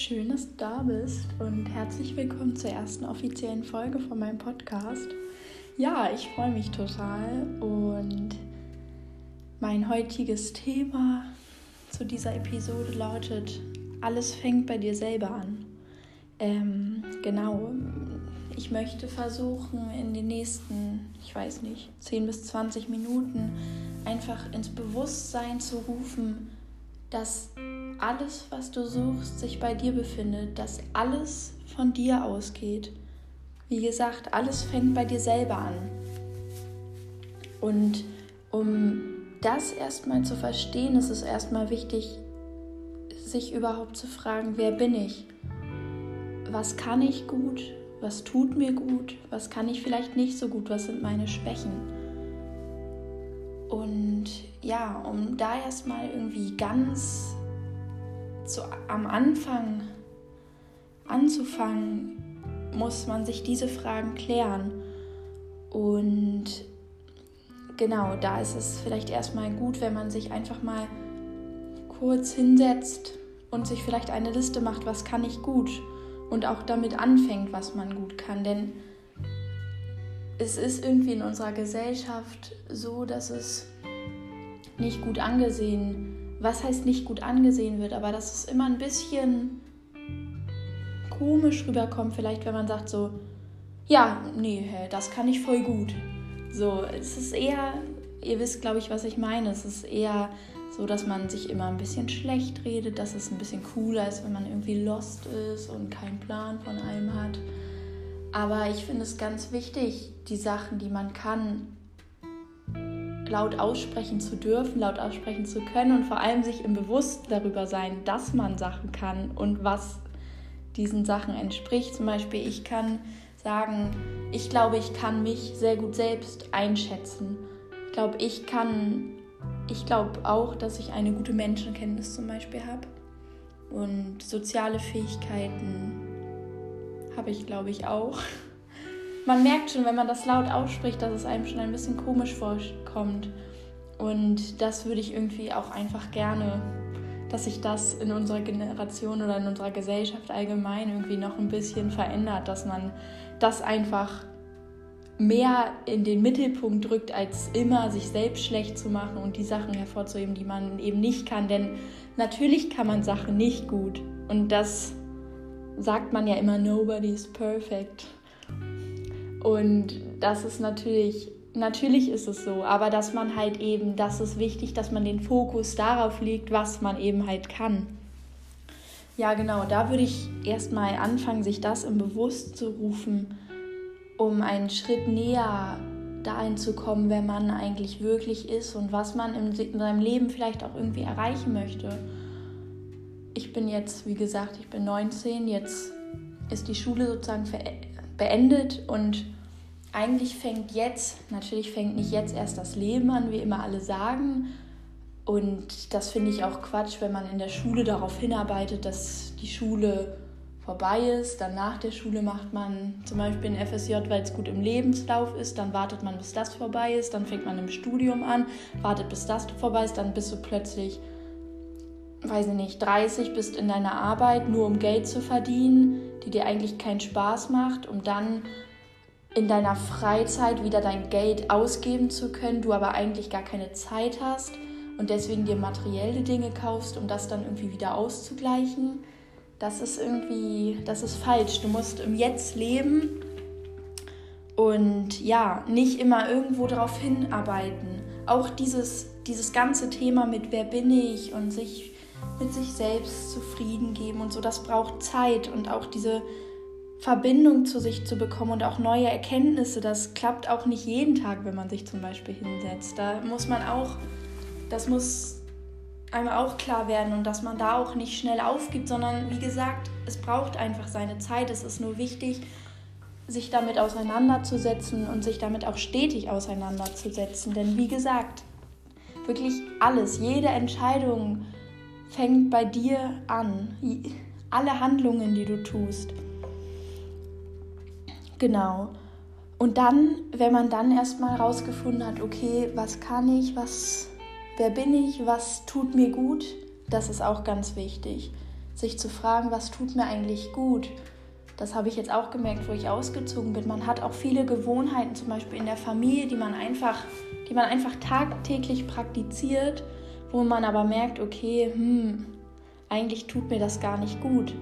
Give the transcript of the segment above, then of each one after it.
schön, dass du da bist und herzlich willkommen zur ersten offiziellen Folge von meinem Podcast. Ja, ich freue mich total und mein heutiges Thema zu dieser Episode lautet, alles fängt bei dir selber an. Ähm, genau, ich möchte versuchen, in den nächsten, ich weiß nicht, 10 bis 20 Minuten einfach ins Bewusstsein zu rufen, dass alles, was du suchst, sich bei dir befindet, dass alles von dir ausgeht. Wie gesagt, alles fängt bei dir selber an. Und um das erstmal zu verstehen, ist es erstmal wichtig, sich überhaupt zu fragen, wer bin ich? Was kann ich gut? Was tut mir gut? Was kann ich vielleicht nicht so gut? Was sind meine Schwächen? Und ja, um da erstmal irgendwie ganz zu, am Anfang anzufangen, muss man sich diese Fragen klären. Und genau, da ist es vielleicht erstmal gut, wenn man sich einfach mal kurz hinsetzt und sich vielleicht eine Liste macht, was kann ich gut und auch damit anfängt, was man gut kann. Denn es ist irgendwie in unserer Gesellschaft so, dass es nicht gut angesehen ist was heißt nicht gut angesehen wird, aber dass es immer ein bisschen komisch rüberkommt, vielleicht wenn man sagt so, ja, nee, das kann ich voll gut. So, es ist eher, ihr wisst, glaube ich, was ich meine. Es ist eher so, dass man sich immer ein bisschen schlecht redet, dass es ein bisschen cooler ist, wenn man irgendwie lost ist und keinen Plan von allem hat. Aber ich finde es ganz wichtig, die Sachen, die man kann, laut aussprechen zu dürfen, laut aussprechen zu können und vor allem sich im Bewusst darüber sein, dass man Sachen kann und was diesen Sachen entspricht. Zum Beispiel, ich kann sagen, ich glaube, ich kann mich sehr gut selbst einschätzen. Ich glaube, ich kann, ich glaube auch, dass ich eine gute Menschenkenntnis zum Beispiel habe. Und soziale Fähigkeiten habe ich, glaube ich, auch man merkt schon, wenn man das laut ausspricht, dass es einem schon ein bisschen komisch vorkommt. Und das würde ich irgendwie auch einfach gerne, dass sich das in unserer Generation oder in unserer Gesellschaft allgemein irgendwie noch ein bisschen verändert, dass man das einfach mehr in den Mittelpunkt drückt, als immer sich selbst schlecht zu machen und die Sachen hervorzuheben, die man eben nicht kann. Denn natürlich kann man Sachen nicht gut. Und das sagt man ja immer, nobody is perfect. Und das ist natürlich, natürlich ist es so, aber dass man halt eben, das ist wichtig, dass man den Fokus darauf legt, was man eben halt kann. Ja, genau, da würde ich erstmal anfangen, sich das im Bewusst zu rufen, um einen Schritt näher dahin zu kommen, wer man eigentlich wirklich ist und was man in seinem Leben vielleicht auch irgendwie erreichen möchte. Ich bin jetzt, wie gesagt, ich bin 19, jetzt ist die Schule sozusagen beendet und eigentlich fängt jetzt, natürlich fängt nicht jetzt erst das Leben an, wie immer alle sagen. Und das finde ich auch Quatsch, wenn man in der Schule darauf hinarbeitet, dass die Schule vorbei ist. Dann nach der Schule macht man zum Beispiel ein FSJ, weil es gut im Lebenslauf ist. Dann wartet man, bis das vorbei ist. Dann fängt man im Studium an, wartet, bis das vorbei ist. Dann bist du plötzlich, weiß ich nicht, 30, bist in deiner Arbeit, nur um Geld zu verdienen, die dir eigentlich keinen Spaß macht, um dann in deiner Freizeit wieder dein Geld ausgeben zu können, du aber eigentlich gar keine Zeit hast und deswegen dir materielle Dinge kaufst, um das dann irgendwie wieder auszugleichen. Das ist irgendwie, das ist falsch. Du musst im Jetzt leben und ja, nicht immer irgendwo darauf hinarbeiten. Auch dieses, dieses ganze Thema mit wer bin ich und sich mit sich selbst zufrieden geben und so, das braucht Zeit und auch diese Verbindung zu sich zu bekommen und auch neue Erkenntnisse. Das klappt auch nicht jeden Tag, wenn man sich zum Beispiel hinsetzt. Da muss man auch, das muss einem auch klar werden und dass man da auch nicht schnell aufgibt, sondern wie gesagt, es braucht einfach seine Zeit. Es ist nur wichtig, sich damit auseinanderzusetzen und sich damit auch stetig auseinanderzusetzen. Denn wie gesagt, wirklich alles, jede Entscheidung fängt bei dir an. Alle Handlungen, die du tust. Genau. Und dann, wenn man dann erstmal rausgefunden hat, okay, was kann ich, was, wer bin ich, was tut mir gut, das ist auch ganz wichtig. sich zu fragen, was tut mir eigentlich gut. Das habe ich jetzt auch gemerkt, wo ich ausgezogen bin. Man hat auch viele Gewohnheiten, zum Beispiel in der Familie, die man einfach, die man einfach tagtäglich praktiziert, wo man aber merkt, okay, hm, eigentlich tut mir das gar nicht gut.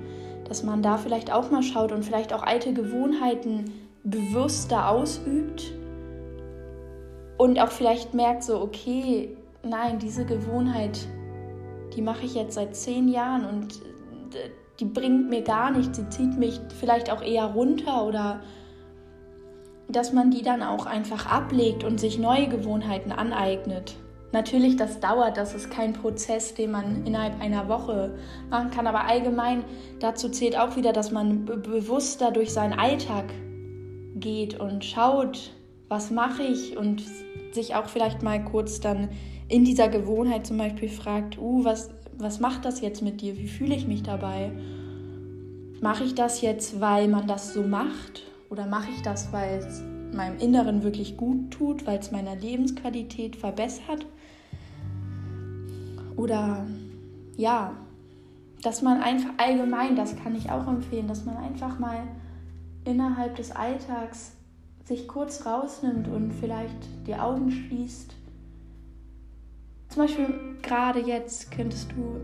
Dass man da vielleicht auch mal schaut und vielleicht auch alte Gewohnheiten bewusster ausübt und auch vielleicht merkt so, okay, nein, diese Gewohnheit, die mache ich jetzt seit zehn Jahren und äh, die bringt mir gar nichts, sie zieht mich vielleicht auch eher runter oder dass man die dann auch einfach ablegt und sich neue Gewohnheiten aneignet. Natürlich, das dauert, das ist kein Prozess, den man innerhalb einer Woche machen kann, aber allgemein dazu zählt auch wieder, dass man bewusster durch seinen Alltag geht und schaut, was mache ich und sich auch vielleicht mal kurz dann in dieser Gewohnheit zum Beispiel fragt, uh, was, was macht das jetzt mit dir? Wie fühle ich mich dabei? Mache ich das jetzt, weil man das so macht? Oder mache ich das, weil es meinem Inneren wirklich gut tut, weil es meiner Lebensqualität verbessert? Oder ja, dass man einfach allgemein, das kann ich auch empfehlen, dass man einfach mal innerhalb des Alltags sich kurz rausnimmt und vielleicht die Augen schließt. Zum Beispiel gerade jetzt könntest du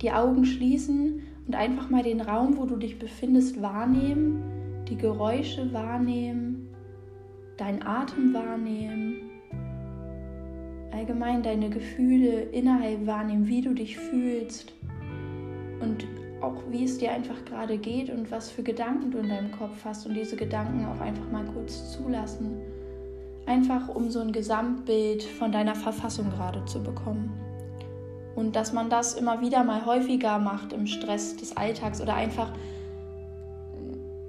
die Augen schließen und einfach mal den Raum, wo du dich befindest, wahrnehmen, die Geräusche wahrnehmen, deinen Atem wahrnehmen, allgemein deine Gefühle innerhalb wahrnehmen, wie du dich fühlst und auch wie es dir einfach gerade geht und was für Gedanken du in deinem Kopf hast und diese Gedanken auch einfach mal kurz zulassen. Einfach um so ein Gesamtbild von deiner Verfassung gerade zu bekommen. Und dass man das immer wieder mal häufiger macht im Stress des Alltags oder einfach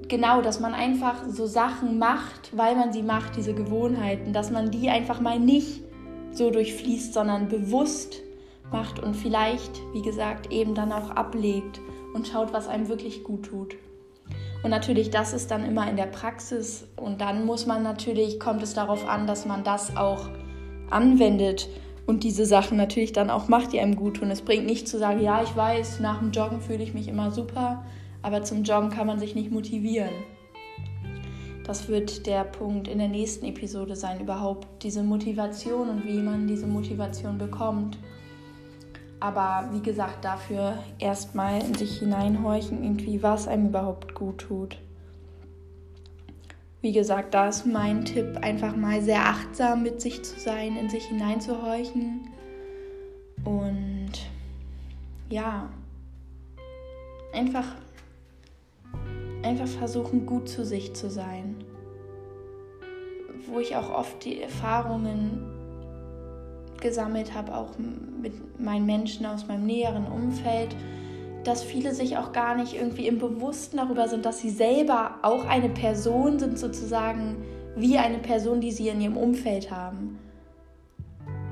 genau, dass man einfach so Sachen macht, weil man sie macht, diese Gewohnheiten, dass man die einfach mal nicht so durchfließt, sondern bewusst macht und vielleicht, wie gesagt, eben dann auch ablegt und schaut, was einem wirklich gut tut. Und natürlich, das ist dann immer in der Praxis und dann muss man natürlich, kommt es darauf an, dass man das auch anwendet und diese Sachen natürlich dann auch macht, die einem gut tun. Es bringt nicht zu sagen, ja, ich weiß, nach dem Joggen fühle ich mich immer super, aber zum Joggen kann man sich nicht motivieren. Das wird der Punkt in der nächsten Episode sein, überhaupt diese Motivation und wie man diese Motivation bekommt. Aber wie gesagt, dafür erstmal in sich hineinhorchen, irgendwie, was einem überhaupt gut tut. Wie gesagt, da ist mein Tipp, einfach mal sehr achtsam mit sich zu sein, in sich hineinzuhorchen. Und ja, einfach, einfach versuchen, gut zu sich zu sein. Wo ich auch oft die Erfahrungen gesammelt habe, auch mit meinen Menschen aus meinem näheren Umfeld, dass viele sich auch gar nicht irgendwie im Bewussten darüber sind, dass sie selber auch eine Person sind, sozusagen wie eine Person, die sie in ihrem Umfeld haben.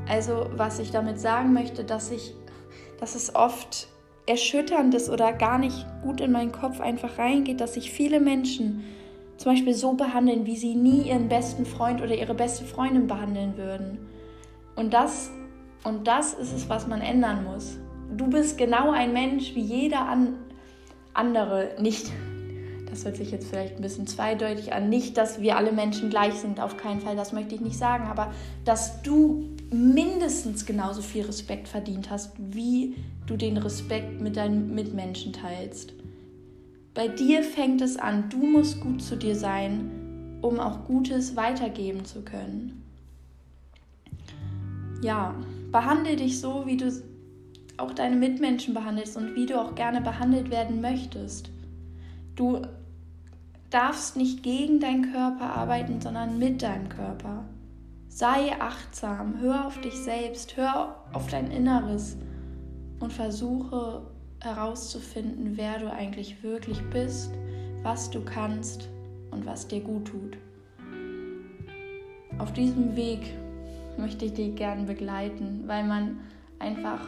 Also was ich damit sagen möchte, dass ich, dass es oft erschütternd ist oder gar nicht gut in meinen Kopf einfach reingeht, dass sich viele Menschen zum Beispiel so behandeln, wie sie nie ihren besten Freund oder ihre beste Freundin behandeln würden. Und das, und das ist es, was man ändern muss. Du bist genau ein Mensch wie jeder an, andere. Nicht, das hört sich jetzt vielleicht ein bisschen zweideutig an, nicht, dass wir alle Menschen gleich sind, auf keinen Fall, das möchte ich nicht sagen, aber dass du mindestens genauso viel Respekt verdient hast, wie du den Respekt mit deinen Mitmenschen teilst. Bei dir fängt es an, du musst gut zu dir sein, um auch Gutes weitergeben zu können ja, behandle dich so, wie du auch deine Mitmenschen behandelst und wie du auch gerne behandelt werden möchtest. Du darfst nicht gegen deinen Körper arbeiten, sondern mit deinem Körper. Sei achtsam, hör auf dich selbst, hör auf dein Inneres und versuche herauszufinden, wer du eigentlich wirklich bist, was du kannst und was dir gut tut. Auf diesem Weg möchte ich dich gern begleiten, weil man einfach,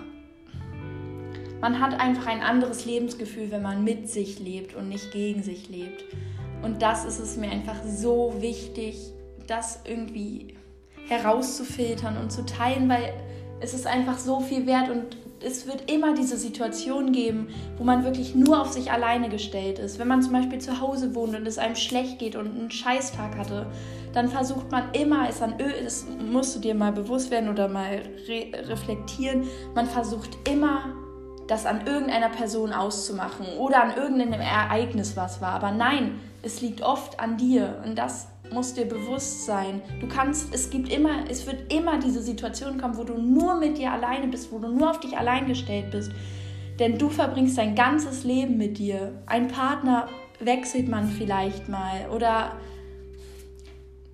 man hat einfach ein anderes Lebensgefühl, wenn man mit sich lebt und nicht gegen sich lebt. Und das ist es mir einfach so wichtig, das irgendwie herauszufiltern und zu teilen, weil es ist einfach so viel wert und es wird immer diese Situation geben, wo man wirklich nur auf sich alleine gestellt ist. Wenn man zum Beispiel zu Hause wohnt und es einem schlecht geht und einen Scheißtag hatte, dann versucht man immer, es an das musst du dir mal bewusst werden oder mal re reflektieren, man versucht immer, das an irgendeiner Person auszumachen oder an irgendeinem Ereignis, was war. Aber nein, es liegt oft an dir und das muss dir bewusst sein. Du kannst, es gibt immer, es wird immer diese Situation kommen, wo du nur mit dir alleine bist, wo du nur auf dich allein gestellt bist. Denn du verbringst dein ganzes Leben mit dir. Ein Partner wechselt man vielleicht mal oder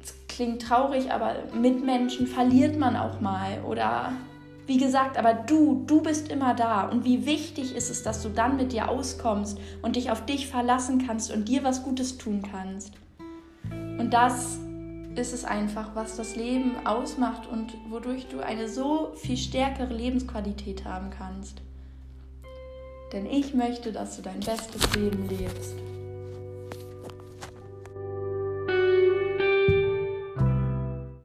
es klingt traurig, aber Mitmenschen verliert man auch mal oder wie gesagt, aber du, du bist immer da. Und wie wichtig ist es, dass du dann mit dir auskommst und dich auf dich verlassen kannst und dir was Gutes tun kannst. Und das ist es einfach, was das Leben ausmacht und wodurch du eine so viel stärkere Lebensqualität haben kannst. Denn ich möchte, dass du dein bestes Leben lebst.